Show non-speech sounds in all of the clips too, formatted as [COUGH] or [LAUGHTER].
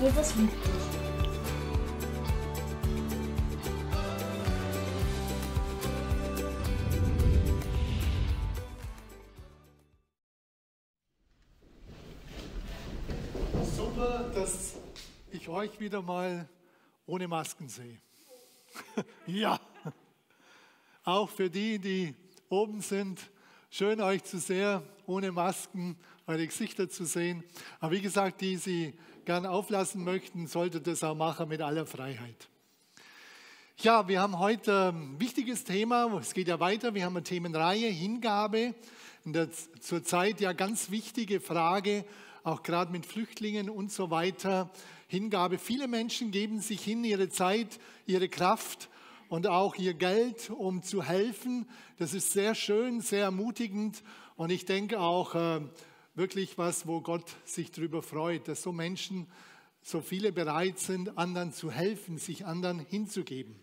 Liebt dich. Super, dass ich euch wieder mal ohne Masken sehe. [LAUGHS] ja, auch für die, die oben sind, schön euch zu sehr ohne Masken eure Gesichter zu sehen. Aber wie gesagt, die Sie gern auflassen möchten, solltet das auch machen mit aller Freiheit. Ja, wir haben heute ein wichtiges Thema. Es geht ja weiter. Wir haben eine Themenreihe Hingabe. In der zurzeit ja ganz wichtige Frage, auch gerade mit Flüchtlingen und so weiter. Hingabe. Viele Menschen geben sich hin, ihre Zeit, ihre Kraft und auch ihr Geld, um zu helfen. Das ist sehr schön, sehr ermutigend und ich denke auch äh, wirklich was, wo Gott sich darüber freut, dass so Menschen, so viele bereit sind, anderen zu helfen, sich anderen hinzugeben.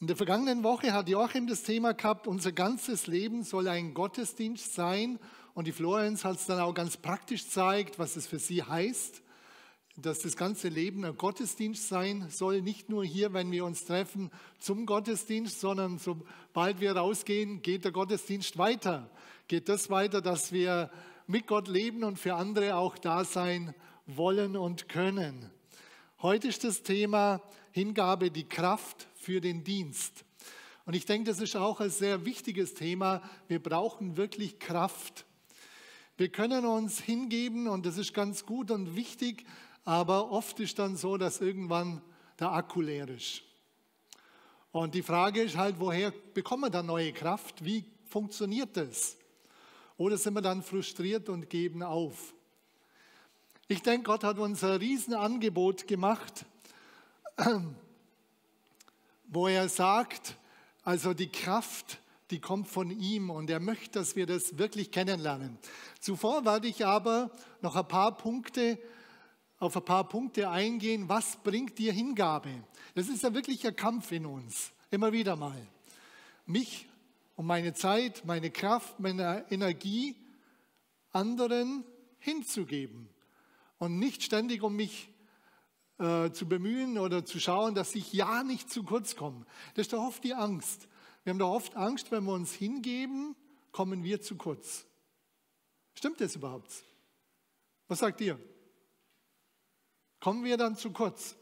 In der vergangenen Woche hat Joachim das Thema gehabt, unser ganzes Leben soll ein Gottesdienst sein. Und die Florenz hat es dann auch ganz praktisch gezeigt, was es für sie heißt, dass das ganze Leben ein Gottesdienst sein soll. Nicht nur hier, wenn wir uns treffen zum Gottesdienst, sondern sobald wir rausgehen, geht der Gottesdienst weiter geht das weiter, dass wir mit Gott leben und für andere auch da sein wollen und können. Heute ist das Thema Hingabe, die Kraft für den Dienst. Und ich denke, das ist auch ein sehr wichtiges Thema. Wir brauchen wirklich Kraft. Wir können uns hingeben und das ist ganz gut und wichtig, aber oft ist dann so, dass irgendwann der Akku leer ist. Und die Frage ist halt, woher bekommen wir da neue Kraft? Wie funktioniert das? Oder sind wir dann frustriert und geben auf? Ich denke, Gott hat uns ein Riesenangebot gemacht, [CLEARS THROAT] wo er sagt, also die Kraft, die kommt von ihm und er möchte, dass wir das wirklich kennenlernen. Zuvor werde ich aber noch ein paar Punkte auf ein paar Punkte eingehen. Was bringt dir Hingabe? Das ist ja wirklich ein Kampf in uns, immer wieder mal. Mich um meine Zeit, meine Kraft, meine Energie anderen hinzugeben und nicht ständig um mich äh, zu bemühen oder zu schauen, dass ich ja nicht zu kurz komme. Das ist doch oft die Angst. Wir haben doch oft Angst, wenn wir uns hingeben, kommen wir zu kurz. Stimmt das überhaupt? Was sagt ihr? Kommen wir dann zu kurz?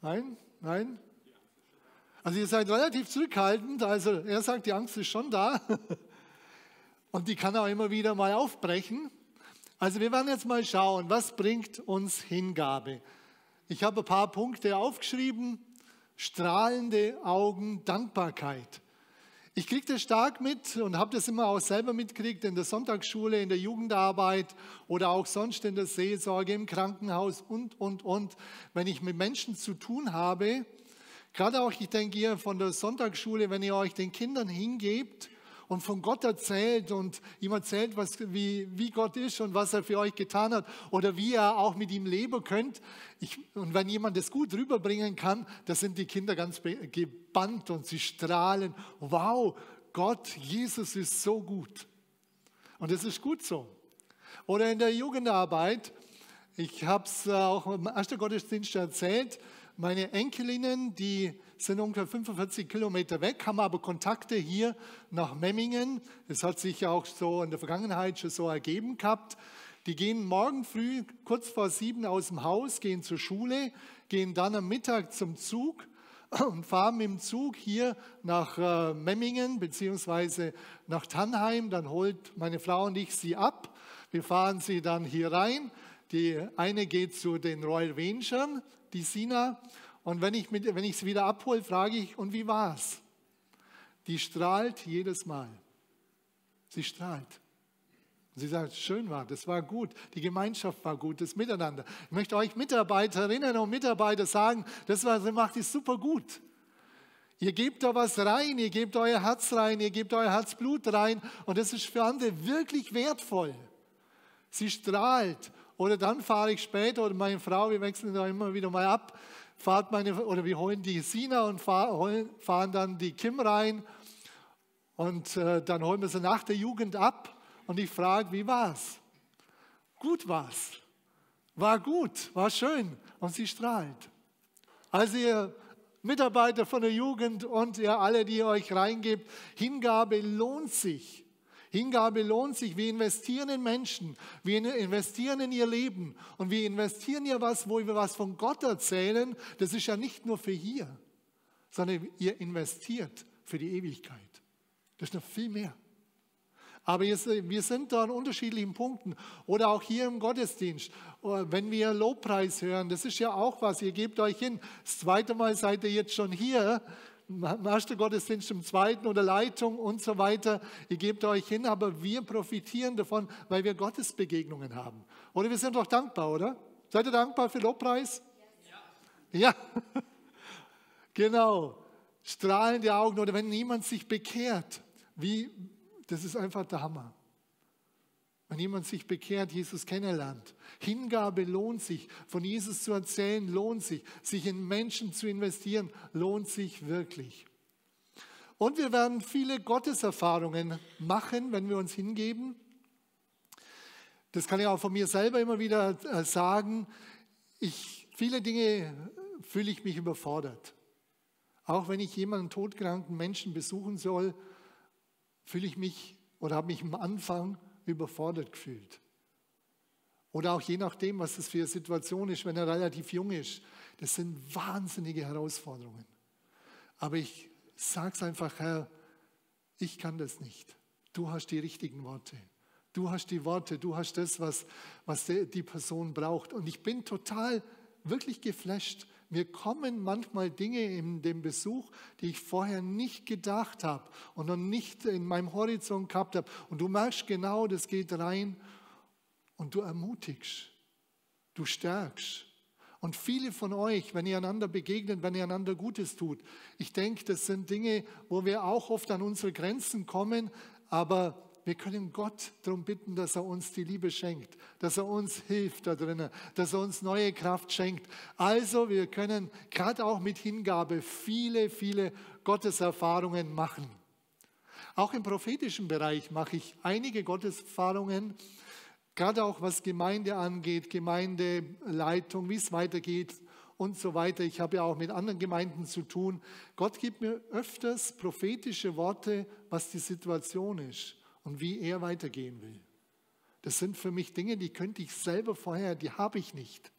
Nein? Nein? Also ihr seid relativ zurückhaltend. Also er sagt, die Angst ist schon da. [LAUGHS] Und die kann auch immer wieder mal aufbrechen. Also wir werden jetzt mal schauen, was bringt uns Hingabe. Ich habe ein paar Punkte aufgeschrieben. Strahlende Augen, Dankbarkeit. Ich kriege das stark mit und habe das immer auch selber mitgekriegt in der Sonntagsschule, in der Jugendarbeit oder auch sonst in der Seelsorge, im Krankenhaus und, und, und. Wenn ich mit Menschen zu tun habe, Gerade auch, ich denke, ihr von der Sonntagsschule, wenn ihr euch den Kindern hingebt und von Gott erzählt und ihm erzählt, was, wie, wie Gott ist und was er für euch getan hat oder wie ihr auch mit ihm leben könnt. Ich, und wenn jemand das gut rüberbringen kann, da sind die Kinder ganz gebannt und sie strahlen. Wow, Gott, Jesus ist so gut. Und es ist gut so. Oder in der Jugendarbeit, ich habe es auch im ersten Gottesdienst erzählt, meine Enkelinnen, die sind ungefähr 45 Kilometer weg, haben aber Kontakte hier nach Memmingen. Das hat sich auch so in der Vergangenheit schon so ergeben gehabt. Die gehen morgen früh kurz vor sieben aus dem Haus, gehen zur Schule, gehen dann am Mittag zum Zug und fahren im Zug hier nach äh, Memmingen beziehungsweise nach Tannheim. Dann holt meine Frau und ich sie ab. Wir fahren sie dann hier rein. Die eine geht zu den Royal Rangers, die Sina. Und wenn ich, sie wieder abhole, frage ich, und wie war's? Die strahlt jedes Mal. Sie strahlt. Sie sagt, schön war, das war gut, die Gemeinschaft war gut, das Miteinander. Ich möchte euch Mitarbeiterinnen und Mitarbeiter sagen, das, was ihr macht, ist super gut. Ihr gebt da was rein, ihr gebt euer Herz rein, ihr gebt euer Herzblut rein und das ist für andere wirklich wertvoll. Sie strahlt oder dann fahre ich später, oder meine Frau, wir wechseln da immer wieder mal ab, fahrt meine, oder wir holen die Sina und fahren dann die Kim rein. Und äh, dann holen wir sie nach der Jugend ab. Und ich frage, wie war's? gut war's. War gut, war schön und sie strahlt. Also ihr Mitarbeiter von der Jugend und ihr alle, die ihr euch reingebt, Hingabe lohnt sich. Hingabe lohnt sich. Wir investieren in Menschen, wir investieren in ihr Leben und wir investieren ja was, wo wir was von Gott erzählen. Das ist ja nicht nur für hier, sondern ihr investiert für die Ewigkeit. Das ist noch viel mehr. Aber wir sind da an unterschiedlichen Punkten. Oder auch hier im Gottesdienst, oh, wenn wir Lobpreis hören, das ist ja auch was. Ihr gebt euch hin. Das zweite Mal seid ihr jetzt schon hier. Erster Gottesdienst im zweiten oder Leitung und so weiter. Ihr gebt euch hin, aber wir profitieren davon, weil wir Gottesbegegnungen haben. Oder wir sind doch dankbar, oder? Seid ihr dankbar für Lobpreis? Ja. Ja. [LAUGHS] genau. Strahlende Augen oder wenn niemand sich bekehrt. Wie, das ist einfach der Hammer. Wenn jemand sich bekehrt, Jesus kennenlernt. Hingabe lohnt sich. Von Jesus zu erzählen lohnt sich. Sich in Menschen zu investieren lohnt sich wirklich. Und wir werden viele Gotteserfahrungen machen, wenn wir uns hingeben. Das kann ich auch von mir selber immer wieder äh, sagen. Ich, viele Dinge fühle ich mich überfordert. Auch wenn ich jemanden todkranken Menschen besuchen soll, fühle ich mich oder habe mich am Anfang überfordert gefühlt. Oder auch je nachdem, was das für eine Situation ist, wenn er relativ jung ist. Das sind wahnsinnige Herausforderungen. Aber ich sage es einfach, Herr, ich kann das nicht. Du hast die richtigen Worte. Du hast die Worte, du hast das, was, was die Person braucht. Und ich bin total, wirklich geflasht, mir kommen manchmal Dinge in dem Besuch, die ich vorher nicht gedacht habe und noch nicht in meinem Horizont gehabt habe. Und du merkst genau, das geht rein und du ermutigst, du stärkst. Und viele von euch, wenn ihr einander begegnet, wenn ihr einander Gutes tut, ich denke, das sind Dinge, wo wir auch oft an unsere Grenzen kommen, aber wir können Gott darum bitten, dass er uns die Liebe schenkt, dass er uns hilft da drinnen, dass er uns neue Kraft schenkt. Also wir können gerade auch mit Hingabe viele, viele Gotteserfahrungen machen. Auch im prophetischen Bereich mache ich einige Gotteserfahrungen, gerade auch was Gemeinde angeht, Gemeindeleitung, wie es weitergeht und so weiter. Ich habe ja auch mit anderen Gemeinden zu tun. Gott gibt mir öfters prophetische Worte, was die Situation ist und wie er weitergehen will. Das sind für mich Dinge, die könnte ich selber vorher, die habe ich nicht.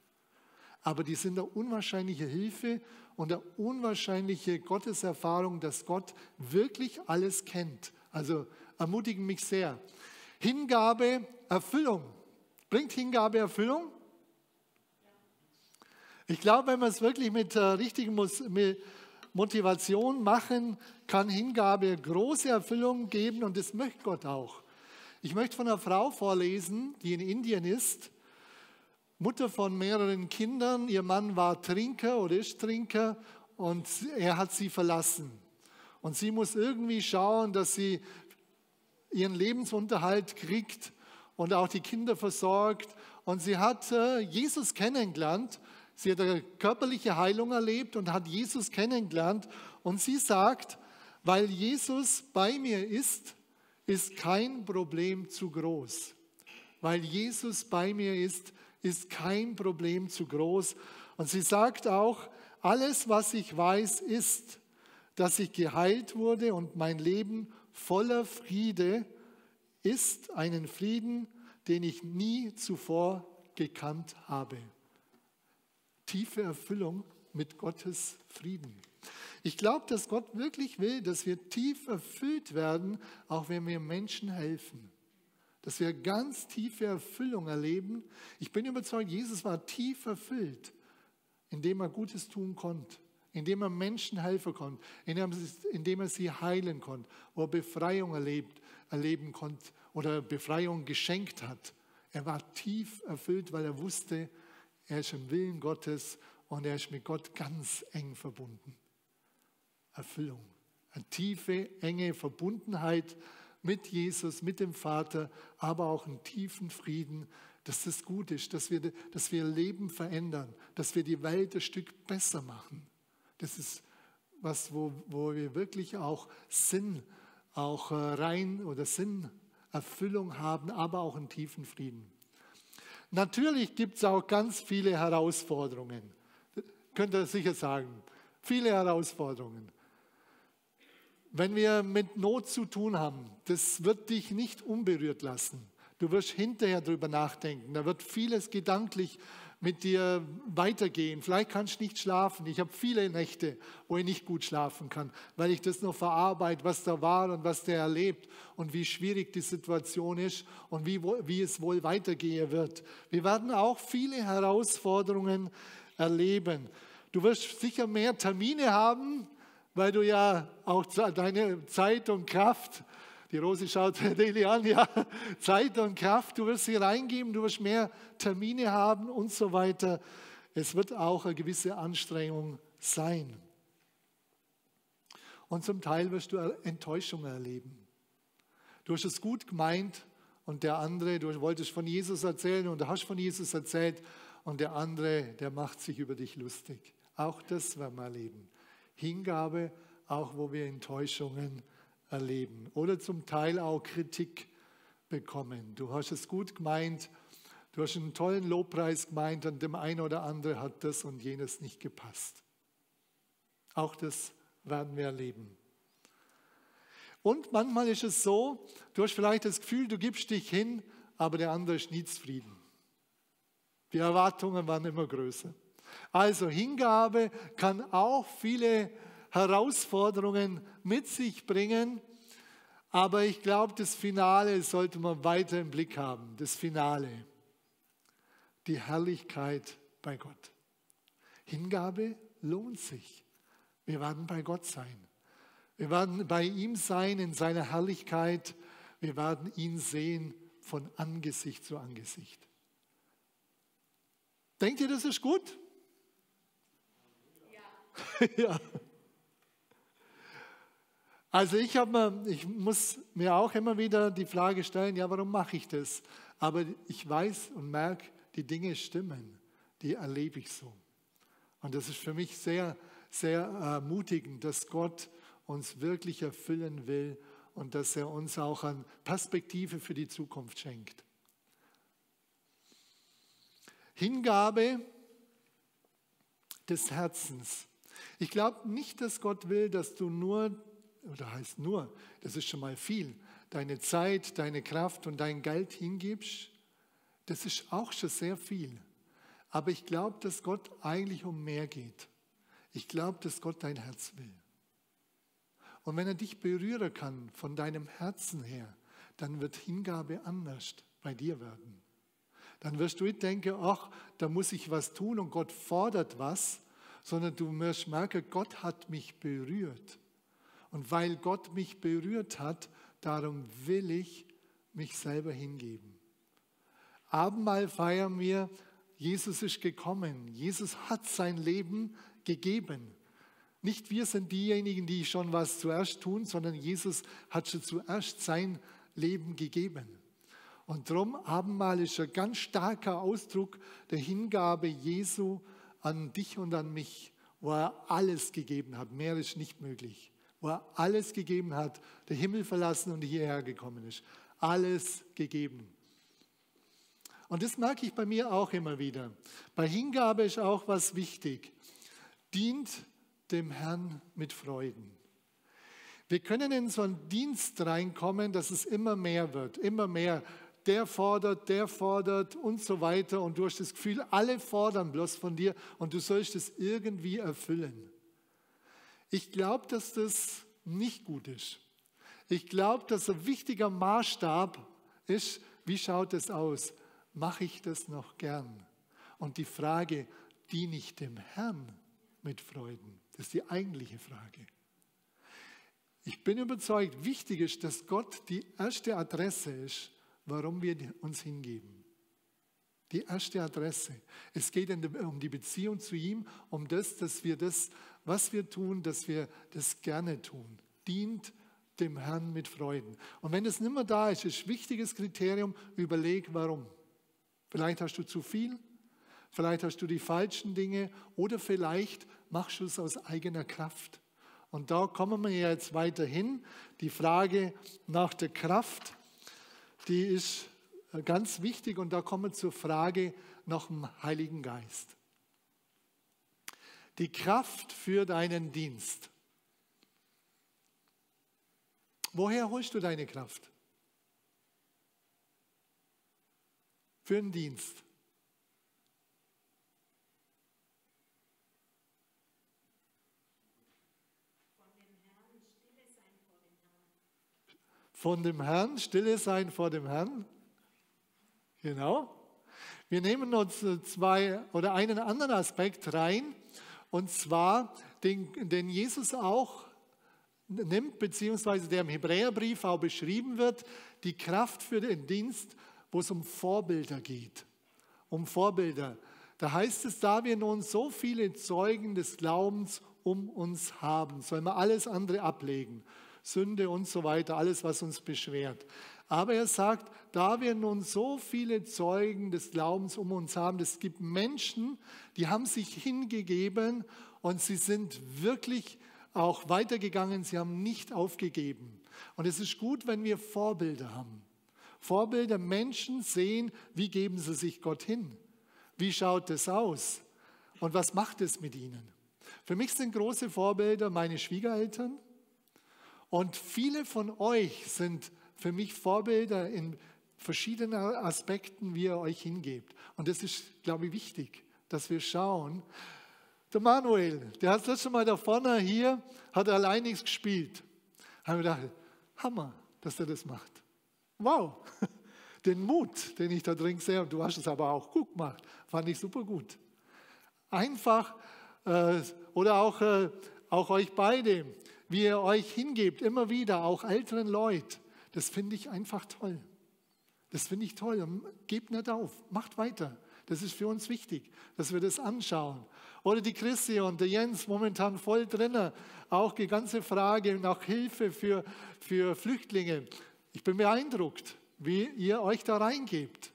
Aber die sind eine unwahrscheinliche Hilfe und eine unwahrscheinliche Gotteserfahrung, dass Gott wirklich alles kennt. Also ermutigen mich sehr. Hingabe, Erfüllung. Bringt Hingabe Erfüllung? Ich glaube, wenn man es wirklich mit äh, richtigen Motivation machen, kann Hingabe große Erfüllung geben und das möchte Gott auch. Ich möchte von einer Frau vorlesen, die in Indien ist, Mutter von mehreren Kindern. Ihr Mann war Trinker oder ist Trinker und er hat sie verlassen. Und sie muss irgendwie schauen, dass sie ihren Lebensunterhalt kriegt und auch die Kinder versorgt. Und sie hat äh, Jesus kennengelernt Sie hat eine körperliche Heilung erlebt und hat Jesus kennengelernt. Und sie sagt, weil Jesus bei mir ist, ist kein Problem zu groß. Weil Jesus bei mir ist, ist kein Problem zu groß. Und sie sagt auch, alles, was ich weiß, ist, dass ich geheilt wurde und mein Leben voller Friede ist, einen Frieden, den ich nie zuvor gekannt habe tiefe Erfüllung mit Gottes Frieden. Ich glaube, dass Gott wirklich will, dass wir tief erfüllt werden, auch wenn wir Menschen helfen. Dass wir ganz tiefe Erfüllung erleben. Ich bin überzeugt, Jesus war tief erfüllt, indem er Gutes tun konnte, indem er Menschen helfen konnte, indem er sie heilen konnte, wo er Befreiung erlebt, erleben konnte oder Befreiung geschenkt hat. Er war tief erfüllt, weil er wusste, er ist im Willen Gottes und er ist mit Gott ganz eng verbunden. Erfüllung, eine tiefe, enge Verbundenheit mit Jesus, mit dem Vater, aber auch einen tiefen Frieden, dass das gut ist, dass wir, dass wir Leben verändern, dass wir die Welt ein Stück besser machen. Das ist was, wo, wo wir wirklich auch Sinn, auch äh, rein oder Sinn, Erfüllung haben, aber auch einen tiefen Frieden. Natürlich gibt es auch ganz viele Herausforderungen. Könnt ihr sicher sagen. Viele Herausforderungen. Wenn wir mit Not zu tun haben, das wird dich nicht unberührt lassen. Du wirst hinterher darüber nachdenken. Da wird vieles gedanklich mit dir weitergehen. Vielleicht kannst du nicht schlafen. Ich habe viele Nächte, wo ich nicht gut schlafen kann, weil ich das noch verarbeite, was da war und was der erlebt und wie schwierig die Situation ist und wie, wie es wohl weitergehen wird. Wir werden auch viele Herausforderungen erleben. Du wirst sicher mehr Termine haben, weil du ja auch deine Zeit und Kraft die Rosi schaut [LAUGHS] Deli an, ja, Zeit und Kraft, du wirst sie reingeben, du wirst mehr Termine haben und so weiter. Es wird auch eine gewisse Anstrengung sein. Und zum Teil wirst du Enttäuschungen erleben. Du hast es gut gemeint und der andere, du wolltest von Jesus erzählen und hast von Jesus erzählt und der andere, der macht sich über dich lustig. Auch das werden wir erleben. Hingabe, auch wo wir Enttäuschungen erleben erleben oder zum Teil auch Kritik bekommen. Du hast es gut gemeint, du hast einen tollen Lobpreis gemeint und dem einen oder anderen hat das und jenes nicht gepasst. Auch das werden wir erleben. Und manchmal ist es so, du hast vielleicht das Gefühl, du gibst dich hin, aber der andere ist nie zufrieden. Die Erwartungen waren immer größer. Also Hingabe kann auch viele Herausforderungen mit sich bringen. Aber ich glaube, das Finale sollte man weiter im Blick haben. Das Finale. Die Herrlichkeit bei Gott. Hingabe lohnt sich. Wir werden bei Gott sein. Wir werden bei ihm sein in seiner Herrlichkeit. Wir werden ihn sehen von Angesicht zu Angesicht. Denkt ihr, das ist gut? Ja. [LAUGHS] ja. Also ich, mir, ich muss mir auch immer wieder die Frage stellen, ja, warum mache ich das? Aber ich weiß und merke, die Dinge stimmen, die erlebe ich so. Und das ist für mich sehr, sehr ermutigend, dass Gott uns wirklich erfüllen will und dass er uns auch eine Perspektive für die Zukunft schenkt. Hingabe des Herzens. Ich glaube nicht, dass Gott will, dass du nur oder heißt nur, das ist schon mal viel, deine Zeit, deine Kraft und dein Geld hingibst, das ist auch schon sehr viel. Aber ich glaube, dass Gott eigentlich um mehr geht. Ich glaube, dass Gott dein Herz will. Und wenn er dich berühren kann von deinem Herzen her, dann wird Hingabe anders bei dir werden. Dann wirst du nicht denken, ach, da muss ich was tun und Gott fordert was, sondern du wirst merken, Gott hat mich berührt. Und weil Gott mich berührt hat, darum will ich mich selber hingeben. Abendmahl feiern wir, Jesus ist gekommen. Jesus hat sein Leben gegeben. Nicht wir sind diejenigen, die schon was zuerst tun, sondern Jesus hat schon zuerst sein Leben gegeben. Und darum Abendmahl ist ein ganz starker Ausdruck der Hingabe Jesu an dich und an mich, wo er alles gegeben hat. Mehr ist nicht möglich wo er alles gegeben hat, der Himmel verlassen und hierher gekommen ist. Alles gegeben. Und das merke ich bei mir auch immer wieder. Bei Hingabe ist auch was wichtig. Dient dem Herrn mit Freuden. Wir können in so einen Dienst reinkommen, dass es immer mehr wird, immer mehr. Der fordert, der fordert und so weiter. Und du hast das Gefühl, alle fordern bloß von dir und du sollst es irgendwie erfüllen. Ich glaube, dass das nicht gut ist. Ich glaube, dass ein wichtiger Maßstab ist, wie schaut es aus? Mache ich das noch gern? Und die Frage, diene ich dem Herrn mit Freuden? Das ist die eigentliche Frage. Ich bin überzeugt, wichtig ist, dass Gott die erste Adresse ist, warum wir uns hingeben. Die erste Adresse. Es geht um die Beziehung zu ihm, um das, dass wir das was wir tun, dass wir das gerne tun. Dient dem Herrn mit Freuden. Und wenn es nicht mehr da ist, ist ein wichtiges Kriterium, überleg warum. Vielleicht hast du zu viel, vielleicht hast du die falschen Dinge oder vielleicht machst du es aus eigener Kraft. Und da kommen wir jetzt weiter hin. Die Frage nach der Kraft, die ist ganz wichtig und da kommen wir zur Frage nach dem Heiligen Geist. Die Kraft für deinen Dienst. Woher holst du deine Kraft? Für den Dienst. Von dem Herrn, stille sein vor dem Herrn. Genau. Wir nehmen uns zwei oder einen anderen Aspekt rein, und zwar den, den Jesus auch nimmt, beziehungsweise der im Hebräerbrief auch beschrieben wird, die Kraft für den Dienst, wo es um Vorbilder geht. Um Vorbilder. Da heißt es, da wir nun so viele Zeugen des Glaubens um uns haben, sollen wir alles andere ablegen. Sünde und so weiter, alles, was uns beschwert. Aber er sagt, da wir nun so viele Zeugen des Glaubens um uns haben, es gibt Menschen, die haben sich hingegeben und sie sind wirklich auch weitergegangen, sie haben nicht aufgegeben. Und es ist gut, wenn wir Vorbilder haben. Vorbilder, Menschen sehen, wie geben sie sich Gott hin? Wie schaut es aus? Und was macht es mit ihnen? Für mich sind große Vorbilder meine Schwiegereltern. Und viele von euch sind für mich Vorbilder in verschiedenen Aspekten, wie ihr euch hingebt. Und das ist, glaube ich, wichtig, dass wir schauen, der Manuel, der hat das letzte Mal da vorne hier, hat allein nichts gespielt. Da Haben wir gedacht, Hammer, dass er das macht. Wow, [LAUGHS] den Mut, den ich da drin sehe, und du hast es aber auch gut gemacht, fand ich super gut. Einfach, äh, oder auch, äh, auch euch beide, wie ihr euch hingebt, immer wieder, auch älteren Leuten, das finde ich einfach toll. Das finde ich toll. Gebt nicht auf, macht weiter. Das ist für uns wichtig, dass wir das anschauen. Oder die Christi und der Jens momentan voll drin. Auch die ganze Frage nach Hilfe für, für Flüchtlinge. Ich bin beeindruckt, wie ihr euch da reingebt.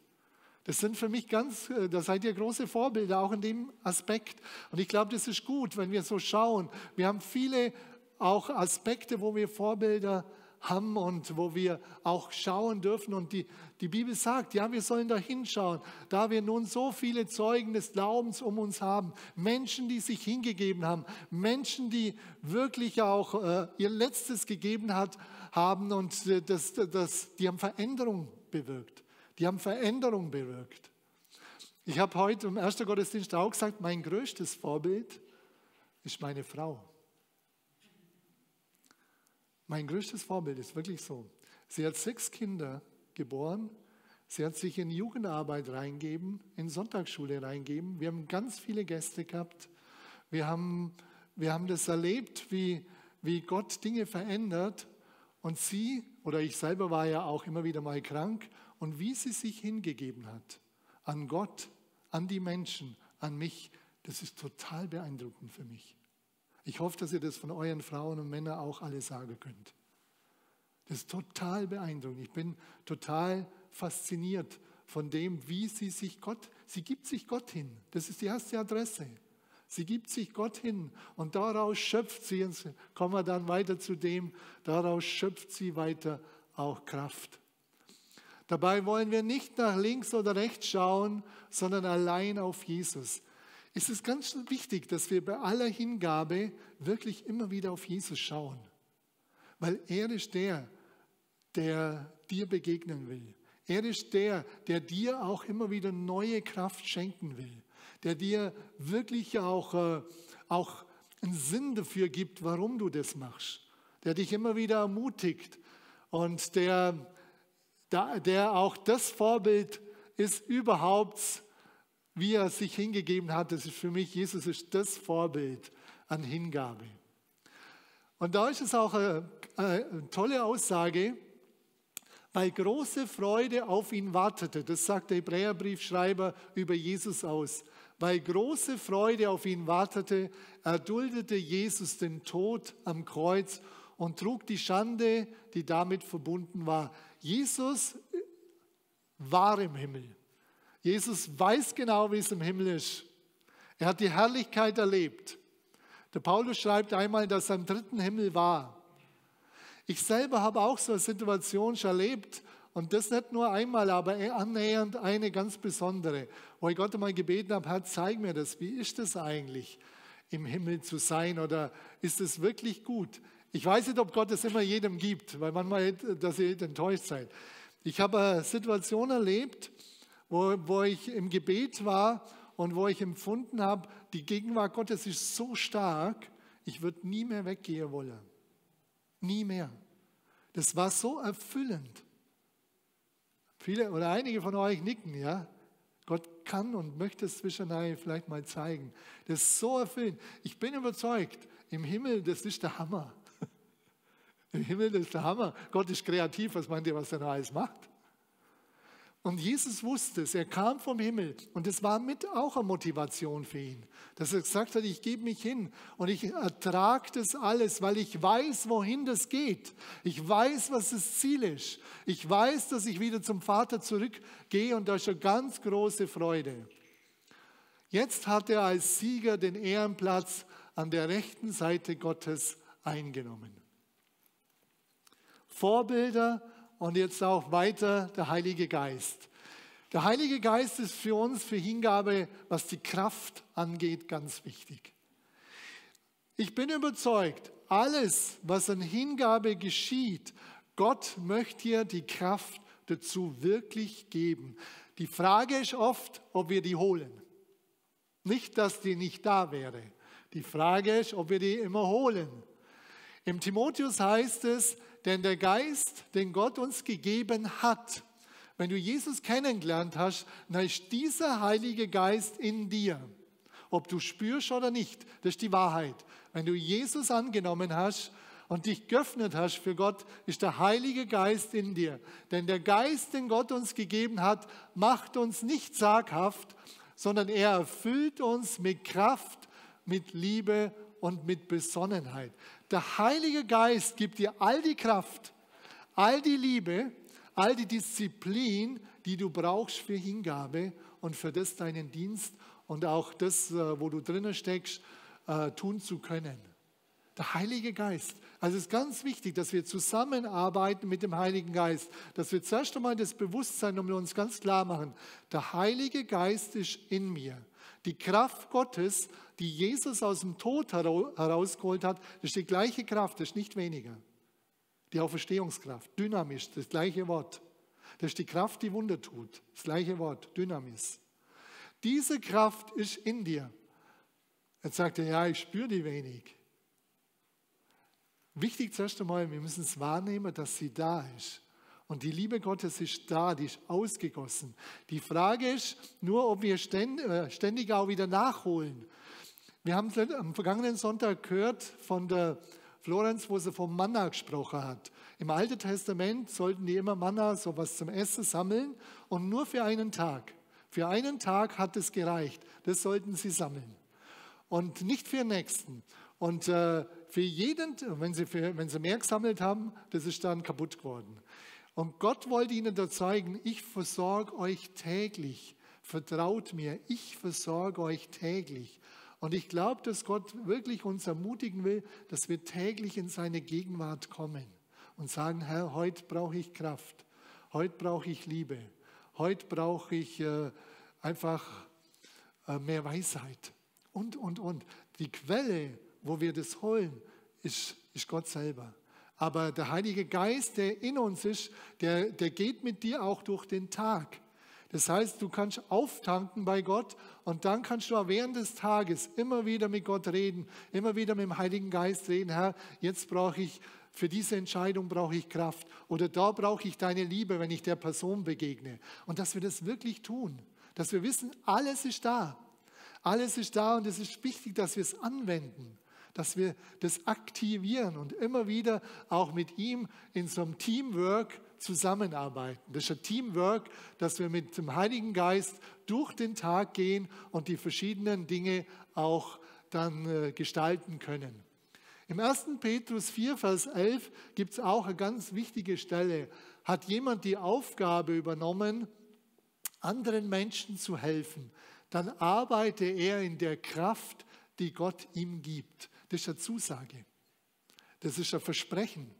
Das sind für mich ganz, äh, da seid ihr große Vorbilder, auch in dem Aspekt. Und ich glaube, das ist gut, wenn wir so schauen. Wir haben viele auch Aspekte, wo wir Vorbilder haben und wo wir auch schauen dürfen. Und die, die Bibel sagt, ja, wir sollen da hinschauen, da wir nun so viele Zeugen des Glaubens um uns haben, Menschen, die sich hingegeben haben, Menschen, die wirklich auch äh, ihr Letztes gegeben hat, haben und äh, das, das, die haben Veränderung bewirkt. Die haben Veränderung bewirkt. Ich habe heute im ersten Gottesdienst auch gesagt, mein größtes Vorbild ist meine Frau. Mein größtes Vorbild ist wirklich so. Sie hat sechs Kinder geboren. Sie hat sich in Jugendarbeit reingeben, in Sonntagsschule reingeben. Wir haben ganz viele Gäste gehabt. Wir haben, wir haben das erlebt, wie, wie Gott Dinge verändert. Und sie, oder ich selber war ja auch immer wieder mal krank, und wie sie sich hingegeben hat an Gott, an die Menschen, an mich, das ist total beeindruckend für mich. Ich hoffe, dass ihr das von euren Frauen und Männern auch alle sagen könnt. Das ist total beeindruckend. Ich bin total fasziniert von dem, wie sie sich Gott, sie gibt sich Gott hin. Das ist die erste Adresse. Sie gibt sich Gott hin und daraus schöpft sie, jetzt kommen wir dann weiter zu dem, daraus schöpft sie weiter auch Kraft. Dabei wollen wir nicht nach links oder rechts schauen, sondern allein auf Jesus ist es ganz wichtig, dass wir bei aller Hingabe wirklich immer wieder auf Jesus schauen. Weil er ist der, der dir begegnen will. Er ist der, der dir auch immer wieder neue Kraft schenken will. Der dir wirklich auch, äh, auch einen Sinn dafür gibt, warum du das machst. Der dich immer wieder ermutigt und der, der auch das Vorbild ist überhaupt wie er sich hingegeben hat, das ist für mich, Jesus ist das Vorbild an Hingabe. Und da ist es auch eine, eine tolle Aussage, weil große Freude auf ihn wartete. Das sagt der Hebräerbriefschreiber über Jesus aus. Weil große Freude auf ihn wartete, erduldete Jesus den Tod am Kreuz und trug die Schande, die damit verbunden war. Jesus war im Himmel. Jesus weiß genau, wie es im Himmel ist. Er hat die Herrlichkeit erlebt. Der Paulus schreibt einmal, dass er im dritten Himmel war. Ich selber habe auch so eine Situation schon erlebt Und das nicht nur einmal, aber annähernd eine ganz besondere, wo ich Gott einmal gebeten habe, Herr, zeig mir das. Wie ist das eigentlich, im Himmel zu sein? Oder ist es wirklich gut? Ich weiß nicht, ob Gott es immer jedem gibt, weil manchmal, dass ihr enttäuscht seid. Ich habe eine Situation erlebt, wo, wo ich im Gebet war und wo ich empfunden habe, die Gegenwart Gottes ist so stark, ich würde nie mehr weggehen wollen. Nie mehr. Das war so erfüllend. Viele oder einige von euch nicken, ja. Gott kann und möchte es zwischendurch vielleicht mal zeigen. Das ist so erfüllend. Ich bin überzeugt, im Himmel, das ist der Hammer. [LAUGHS] Im Himmel, ist der Hammer. Gott ist kreativ, was meint ihr, was er da alles macht? Und Jesus wusste es, er kam vom Himmel und es war mit auch eine Motivation für ihn, dass er gesagt hat, ich gebe mich hin und ich ertrage das alles, weil ich weiß, wohin das geht. Ich weiß, was das Ziel ist. Ich weiß, dass ich wieder zum Vater zurückgehe und da ist eine ganz große Freude. Jetzt hat er als Sieger den Ehrenplatz an der rechten Seite Gottes eingenommen. Vorbilder und jetzt auch weiter der Heilige Geist. Der Heilige Geist ist für uns für Hingabe, was die Kraft angeht, ganz wichtig. Ich bin überzeugt, alles, was an Hingabe geschieht, Gott möchte dir die Kraft dazu wirklich geben. Die Frage ist oft, ob wir die holen. Nicht, dass die nicht da wäre. Die Frage ist, ob wir die immer holen. Im Timotheus heißt es, denn der Geist, den Gott uns gegeben hat, wenn du Jesus kennengelernt hast, dann ist dieser Heilige Geist in dir. Ob du spürst oder nicht, das ist die Wahrheit. Wenn du Jesus angenommen hast und dich geöffnet hast für Gott, ist der Heilige Geist in dir. Denn der Geist, den Gott uns gegeben hat, macht uns nicht zaghaft, sondern er erfüllt uns mit Kraft, mit Liebe und mit Besonnenheit. Der Heilige Geist gibt dir all die Kraft, all die Liebe, all die Disziplin, die du brauchst für Hingabe und für das deinen Dienst und auch das, äh, wo du drinnen steckst, äh, tun zu können. Der Heilige Geist. Also es ist ganz wichtig, dass wir zusammenarbeiten mit dem Heiligen Geist, dass wir zuerst einmal das Bewusstsein um uns ganz klar machen. Der Heilige Geist ist in mir. Die Kraft Gottes, die Jesus aus dem Tod herausgeholt hat, das ist die gleiche Kraft, das ist nicht weniger. Die Auferstehungskraft, dynamisch, das gleiche Wort. Das ist die Kraft, die Wunder tut, das gleiche Wort, dynamis. Diese Kraft ist in dir. Jetzt sagt er, ja, ich spüre die wenig. Wichtig zuerst einmal, wir müssen es wahrnehmen, dass sie da ist. Und die Liebe Gottes ist da, die ist ausgegossen. Die Frage ist nur, ob wir äh, ständig auch wieder nachholen. Wir haben am vergangenen Sonntag gehört von der Florenz, wo sie vom Manna gesprochen hat. Im Alten Testament sollten die immer Manna, sowas zum Essen sammeln und nur für einen Tag. Für einen Tag hat es gereicht. Das sollten sie sammeln. Und nicht für den nächsten. Und äh, für jeden, wenn sie, für, wenn sie mehr gesammelt haben, das ist dann kaputt geworden. Und Gott wollte ihnen da zeigen, ich versorge euch täglich. Vertraut mir, ich versorge euch täglich. Und ich glaube, dass Gott wirklich uns ermutigen will, dass wir täglich in seine Gegenwart kommen und sagen, Herr, heute brauche ich Kraft, heute brauche ich Liebe, heute brauche ich äh, einfach äh, mehr Weisheit und, und, und. Die Quelle, wo wir das holen, ist, ist Gott selber. Aber der Heilige Geist, der in uns ist, der, der geht mit dir auch durch den Tag. Das heißt, du kannst auftanken bei Gott und dann kannst du auch während des Tages immer wieder mit Gott reden, immer wieder mit dem Heiligen Geist reden. Herr, jetzt brauche ich für diese Entscheidung brauche ich Kraft oder da brauche ich deine Liebe, wenn ich der Person begegne. Und dass wir das wirklich tun, dass wir wissen, alles ist da. Alles ist da und es ist wichtig, dass wir es anwenden dass wir das aktivieren und immer wieder auch mit ihm in so einem Teamwork zusammenarbeiten. Das ist ein Teamwork, dass wir mit dem Heiligen Geist durch den Tag gehen und die verschiedenen Dinge auch dann äh, gestalten können. Im 1. Petrus 4, Vers 11 gibt es auch eine ganz wichtige Stelle. Hat jemand die Aufgabe übernommen, anderen Menschen zu helfen, dann arbeite er in der Kraft, die Gott ihm gibt. Das ist eine Zusage. Das ist ein Versprechen.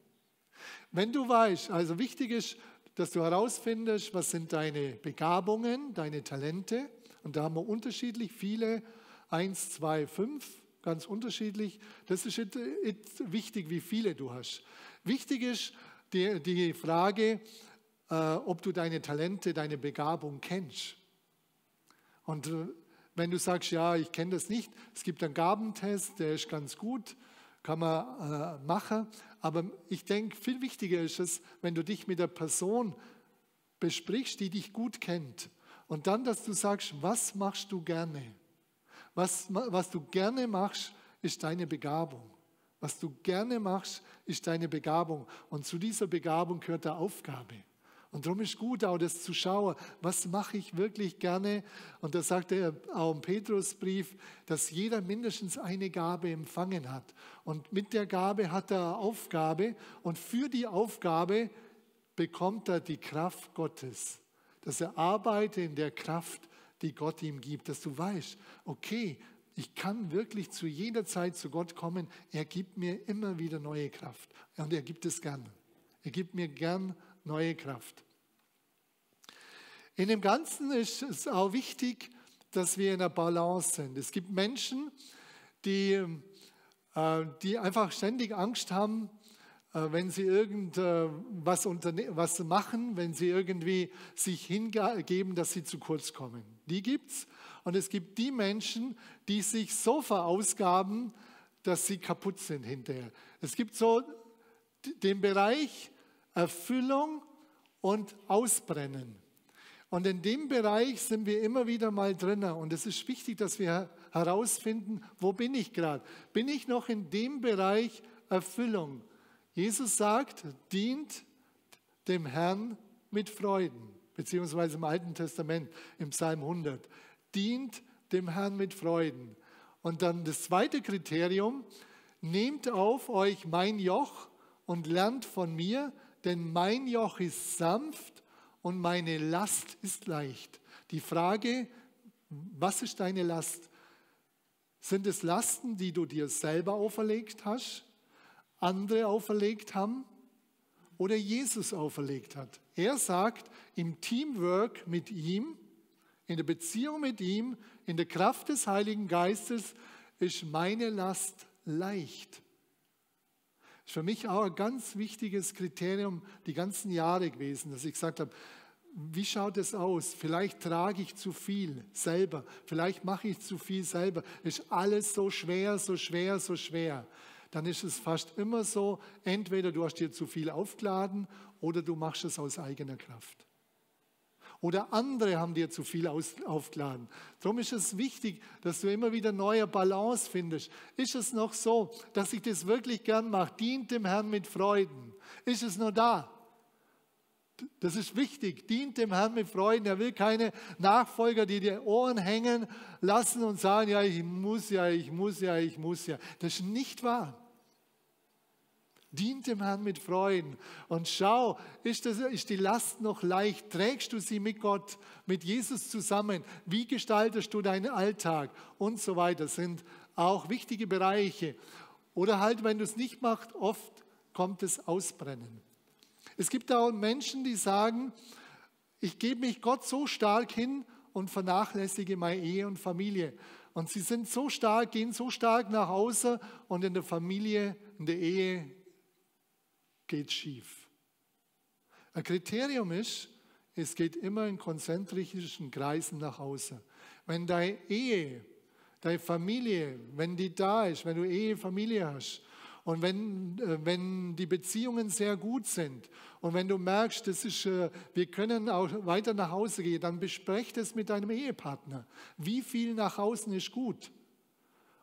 Wenn du weißt, also wichtig ist, dass du herausfindest, was sind deine Begabungen, deine Talente. Und da haben wir unterschiedlich viele, eins, zwei, fünf, ganz unterschiedlich. Das ist wichtig, wie viele du hast. Wichtig ist die, die Frage, äh, ob du deine Talente, deine Begabung kennst. Und äh, wenn du sagst, ja, ich kenne das nicht, es gibt einen Gabentest, der ist ganz gut, kann man äh, machen. Aber ich denke, viel wichtiger ist es, wenn du dich mit der Person besprichst, die dich gut kennt. Und dann, dass du sagst, was machst du gerne? Was, was du gerne machst, ist deine Begabung. Was du gerne machst, ist deine Begabung. Und zu dieser Begabung gehört der Aufgabe. Und darum ist gut, auch das zu schauen, was mache ich wirklich gerne. Und da sagt er auch im Petrusbrief, dass jeder mindestens eine Gabe empfangen hat. Und mit der Gabe hat er Aufgabe. Und für die Aufgabe bekommt er die Kraft Gottes. Dass er arbeitet in der Kraft, die Gott ihm gibt. Dass du weißt, okay, ich kann wirklich zu jeder Zeit zu Gott kommen. Er gibt mir immer wieder neue Kraft. Und er gibt es gern. Er gibt mir gern neue Kraft. In dem Ganzen ist es auch wichtig, dass wir in einer Balance sind. Es gibt Menschen, die, äh, die einfach ständig Angst haben, äh, wenn sie irgendwas was machen, wenn sie irgendwie sich hingeben, dass sie zu kurz kommen. Die gibt es. Und es gibt die Menschen, die sich so verausgaben, dass sie kaputt sind hinterher. Es gibt so den Bereich Erfüllung und Ausbrennen. Und in dem Bereich sind wir immer wieder mal drin. Und es ist wichtig, dass wir herausfinden, wo bin ich gerade? Bin ich noch in dem Bereich Erfüllung? Jesus sagt, dient dem Herrn mit Freuden, beziehungsweise im Alten Testament, im Psalm 100. Dient dem Herrn mit Freuden. Und dann das zweite Kriterium, nehmt auf euch mein Joch und lernt von mir, denn mein Joch ist sanft und meine Last ist leicht. Die Frage, was ist deine Last? Sind es Lasten, die du dir selber auferlegt hast, andere auferlegt haben oder Jesus auferlegt hat? Er sagt, im Teamwork mit ihm, in der Beziehung mit ihm, in der Kraft des Heiligen Geistes ist meine Last leicht ist für mich auch ein ganz wichtiges Kriterium die ganzen Jahre gewesen, dass ich gesagt habe, wie schaut es aus? Vielleicht trage ich zu viel selber, vielleicht mache ich zu viel selber. Ist alles so schwer, so schwer, so schwer. Dann ist es fast immer so, entweder du hast dir zu viel aufgeladen oder du machst es aus eigener Kraft oder andere haben dir zu viel aufgeladen. Darum ist es wichtig, dass du immer wieder neue Balance findest. Ist es noch so, dass ich das wirklich gern mache? Dient dem Herrn mit Freuden. Ist es nur da? Das ist wichtig. Dient dem Herrn mit Freuden. Er will keine Nachfolger, die dir Ohren hängen lassen und sagen, ja, ich muss ja, ich muss ja, ich muss ja. Das ist nicht wahr. Dient dem Herrn mit Freuden und schau, ist, das, ist die Last noch leicht? Trägst du sie mit Gott, mit Jesus zusammen? Wie gestaltest du deinen Alltag und so weiter? Sind auch wichtige Bereiche. Oder halt, wenn du es nicht machst, oft kommt es Ausbrennen. Es gibt auch Menschen, die sagen, ich gebe mich Gott so stark hin und vernachlässige meine Ehe und Familie. Und sie sind so stark, gehen so stark nach Hause und in der Familie, in der Ehe geht schief. Ein Kriterium ist, es geht immer in konzentrischen Kreisen nach Hause. Wenn deine Ehe, deine Familie, wenn die da ist, wenn du Ehe, Familie hast und wenn, äh, wenn die Beziehungen sehr gut sind und wenn du merkst, das ist, äh, wir können auch weiter nach Hause gehen, dann besprech das mit deinem Ehepartner. Wie viel nach außen ist gut?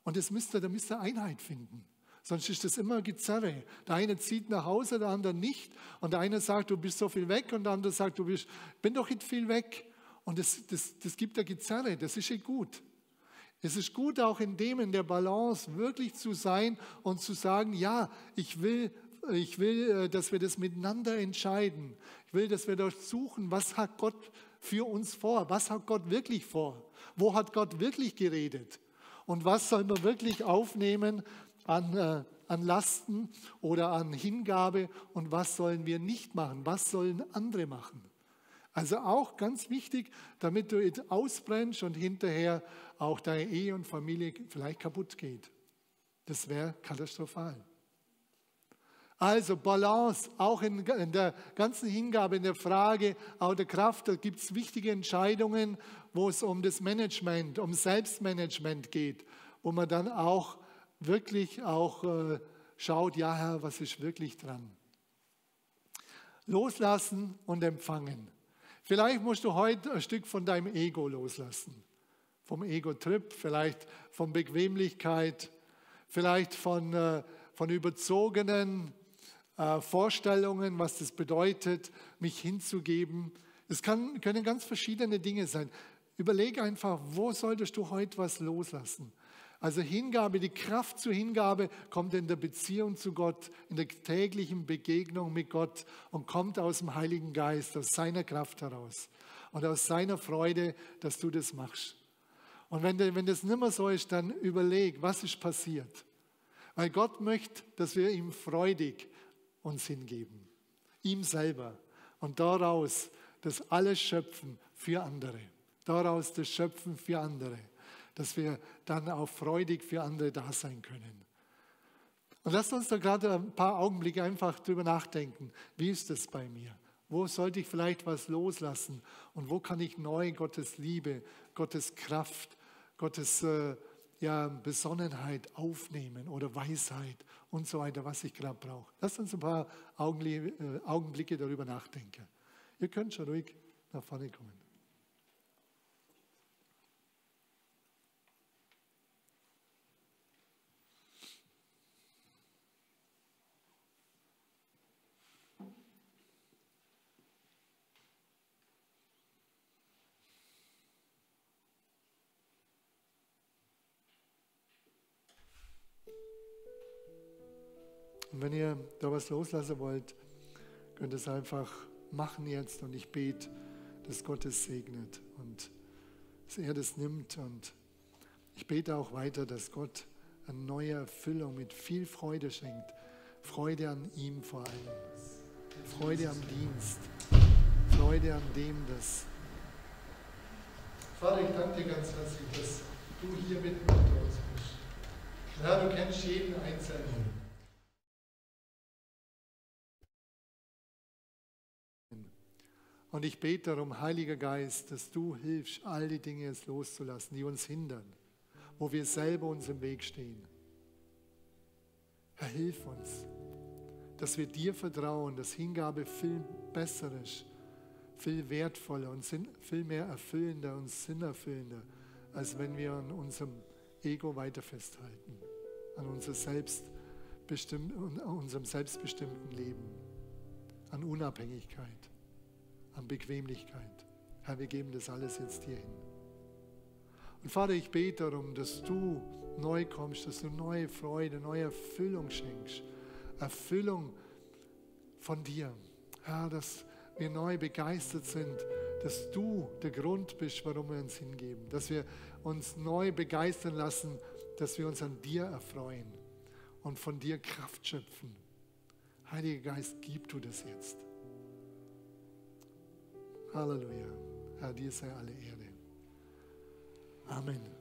Und das müsst ihr, da müsst ihr Einheit finden. Sonst ist das immer Gezerre. Der eine zieht nach Hause, der andere nicht. Und der eine sagt, du bist so viel weg. Und der andere sagt, du bist, bin doch nicht viel weg. Und das, das, das gibt der Gezerre. Das ist ja gut. Es ist gut, auch in dem, in der Balance wirklich zu sein und zu sagen, ja, ich will, ich will, äh, dass wir das miteinander entscheiden. Ich will, dass wir dort suchen, was hat Gott für uns vor? Was hat Gott wirklich vor? Wo hat Gott wirklich geredet? Und was soll man wirklich aufnehmen an, äh, an Lasten oder an Hingabe und was sollen wir nicht machen, was sollen andere machen. Also auch ganz wichtig, damit du ausbrennst und hinterher auch deine Ehe und Familie vielleicht kaputt geht. Das wäre katastrophal. Also Balance, auch in, der ganzen Hingabe, in der Frage, auch der Kraft, da gibt es wichtige Entscheidungen, wo es um das Management, um Selbstmanagement geht, wo man dann auch wirklich auch äh, schaut, ja Herr, was ist wirklich dran? Loslassen und empfangen. Vielleicht musst du heute ein Stück von deinem Ego loslassen. Vom Ego-Trip, vielleicht von Bequemlichkeit, vielleicht von, äh, von überzogenen äh, Vorstellungen, was das bedeutet, mich hinzugeben. Es kann, können ganz verschiedene Dinge sein. Überleg einfach, wo solltest du heute was loslassen? Also Hingabe, die Kraft zur Hingabe kommt in der Beziehung zu Gott, in der täglichen Begegnung mit Gott und kommt aus dem Heiligen Geist, aus seiner Kraft heraus und aus seiner Freude, dass du das machst. Und wenn, wenn das mehr so ist, dann überleg, was ist passiert. Weil Gott möchte, dass wir ihm freudig uns hingeben. Ihm selber. Und daraus das alles schöpfen für andere. Daraus das Schöpfen für andere dass wir dann auch freudig für andere da sein können. Und lasst uns da gerade ein paar Augenblicke einfach drüber nachdenken. Wie ist das bei mir? Wo sollte ich vielleicht was loslassen? Und wo kann ich neu Gottes Liebe, Gottes Kraft, Gottes äh, ja, Besonnenheit aufnehmen oder Weisheit und so weiter, was ich gerade brauche? Lasst uns ein paar äh, Augenblicke darüber nachdenken. Ihr könnt schon ruhig nach vorne kommen. Und wenn ihr da was loslassen wollt, könnt ihr es einfach machen jetzt und ich bete, dass Gott es segnet und dass er das nimmt. Und ich bete auch weiter, dass Gott eine neue Erfüllung mit viel Freude schenkt. Freude an ihm vor allem. Freude am Dienst. Freude an dem, dass. Vater, ich danke dir ganz herzlich, dass du hier mitten unter uns bist. Herr, du kennst jeden Einzelnen. Und ich bete darum, Heiliger Geist, dass du hilfst, all die Dinge jetzt loszulassen, die uns hindern, wo wir selber uns im Weg stehen. Herr, hilf uns, dass wir dir vertrauen, dass Hingabe viel besser ist, viel wertvoller und viel mehr erfüllender und sinnerfüllender, als wenn wir an unserem Ego weiter festhalten, an unser selbstbestimm unserem selbstbestimmten Leben, an Unabhängigkeit an Bequemlichkeit. Herr, wir geben das alles jetzt dir hin. Und Vater, ich bete darum, dass du neu kommst, dass du neue Freude, neue Erfüllung schenkst. Erfüllung von dir. Herr, dass wir neu begeistert sind, dass du der Grund bist, warum wir uns hingeben. Dass wir uns neu begeistern lassen, dass wir uns an dir erfreuen und von dir Kraft schöpfen. Heiliger Geist, gib du das jetzt. Halleluja. Herr, dir sei alle Ehre. Amen.